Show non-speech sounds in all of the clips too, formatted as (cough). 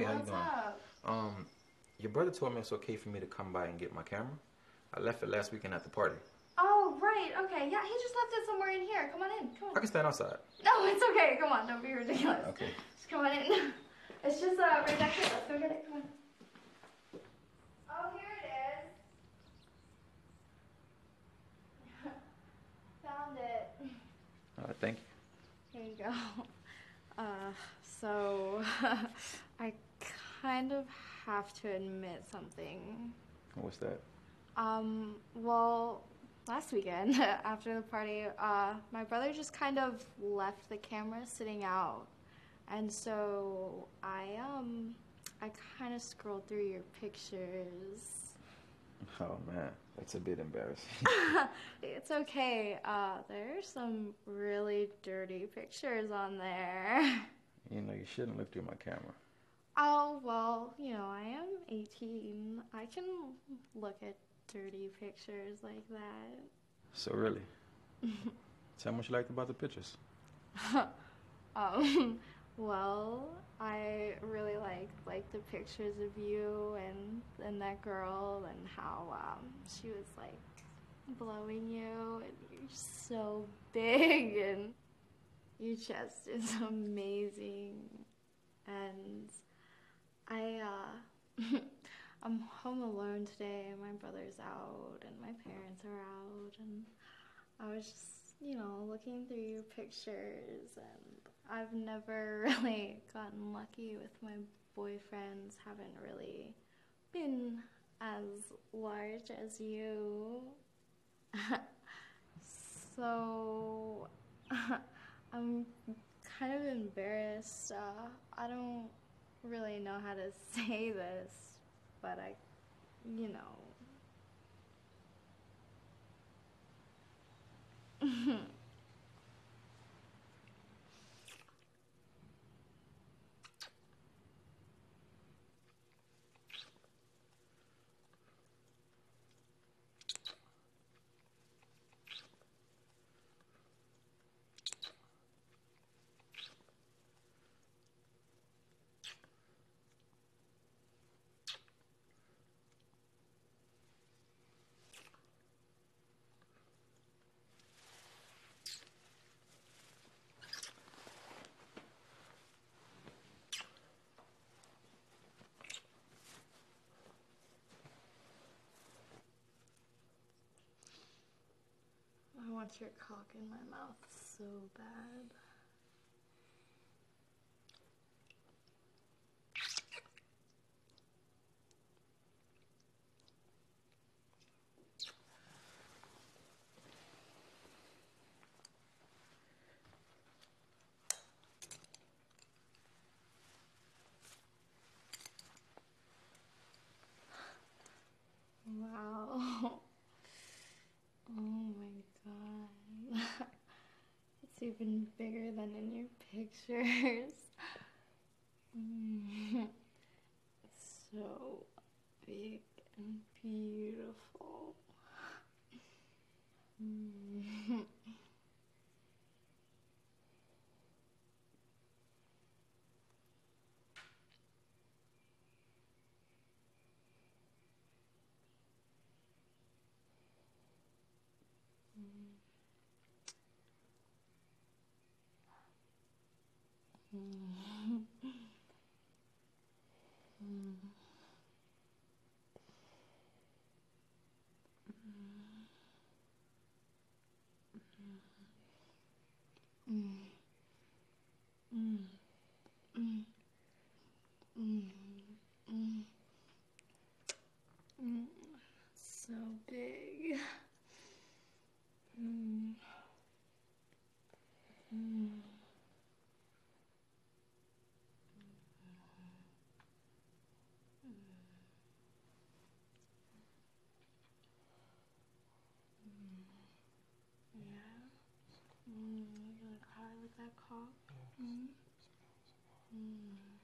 Hey, how you doing? up? Um, your brother told me it's okay for me to come by and get my camera. I left it last weekend at the party. Oh, right. Okay. Yeah, he just left it somewhere in here. Come on in. Come on. I can stand outside. No, it's okay. Come on. Don't be ridiculous. Okay. Just come on in. (laughs) It's just uh, right back here. Let's go get it. Come on. Oh, here it is. (laughs) Found it. All right, thank you. Here you go. (laughs) Uh, so I kind of have to admit something. What's that? Um, well, last weekend (laughs) after the party, uh, my brother just kind of left the camera sitting out. And so I, um, I kind of scrolled through your pictures. (laughs) Oh man, that's a bit embarrassing. (laughs) it's okay. Uh, there's some really dirty pictures on there. you know, you shouldn't look through my camera. Oh, well, you know, I am 18. I can look at dirty pictures like that. So really, (laughs) tell me what you liked about the pictures. (laughs) Um, well, I really liked like the pictures of you and and that girl and how um, she was like blowing you and you're so big and your chest is (laughs) amazing and I uh (laughs) I'm home alone today my brother's out and my parents are out and I was just, you know, looking through your pictures and I've never (laughs) really gotten lucky with my boyfriends, haven't really been as large as you. (laughs) so I'm kind of embarrassed. Uh, I don't really know how to (laughs) say this, but I, you know. (laughs) I want your cock in my mouth so bad. Wow. Oh my god. It's even bigger than in your pictures. (laughs) So big and beautiful. (laughs) So big. Mm. Mm. that cock? Mm-hmm. Mm -hmm. Mm.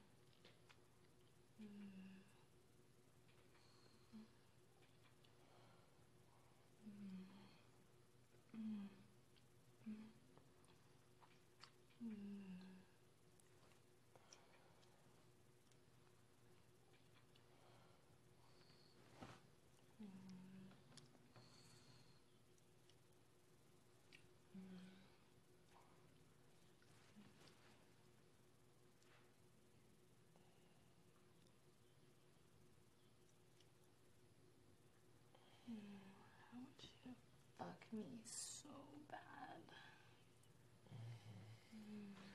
fuck me so bad. Mm-hmm. Mm -hmm. mm.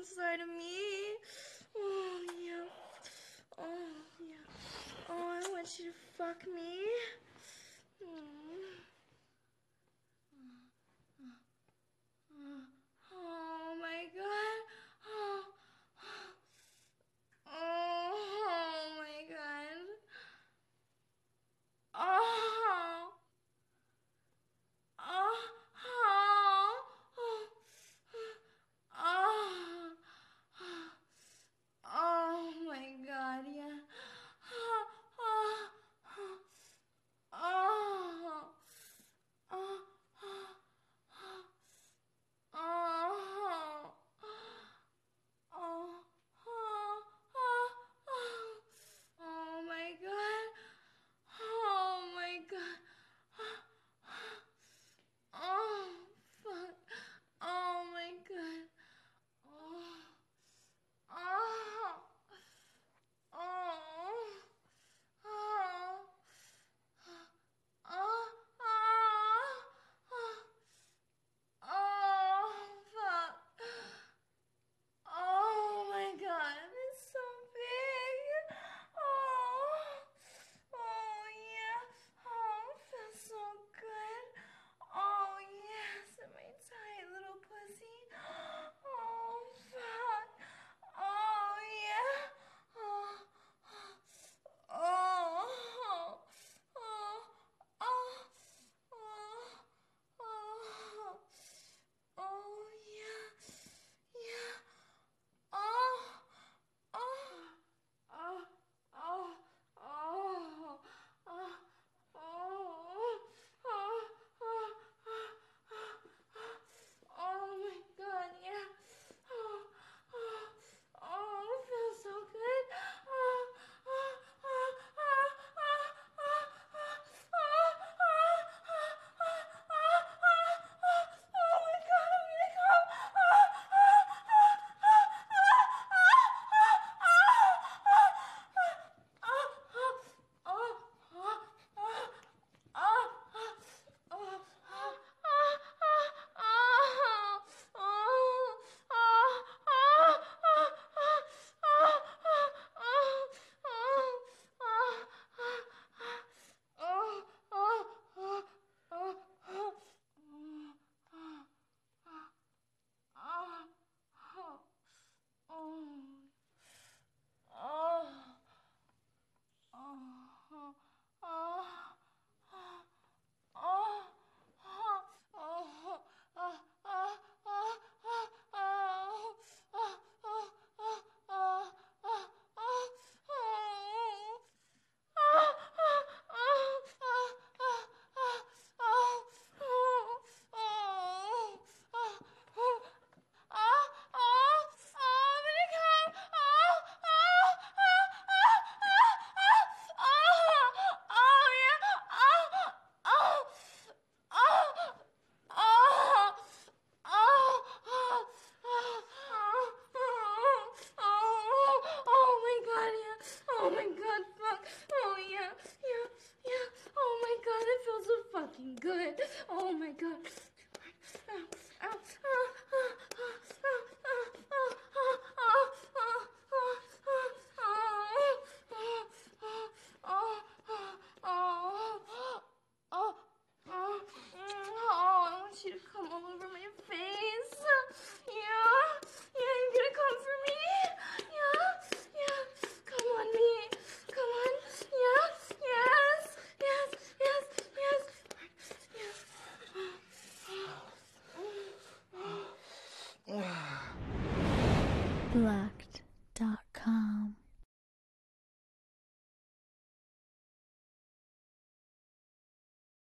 inside of me.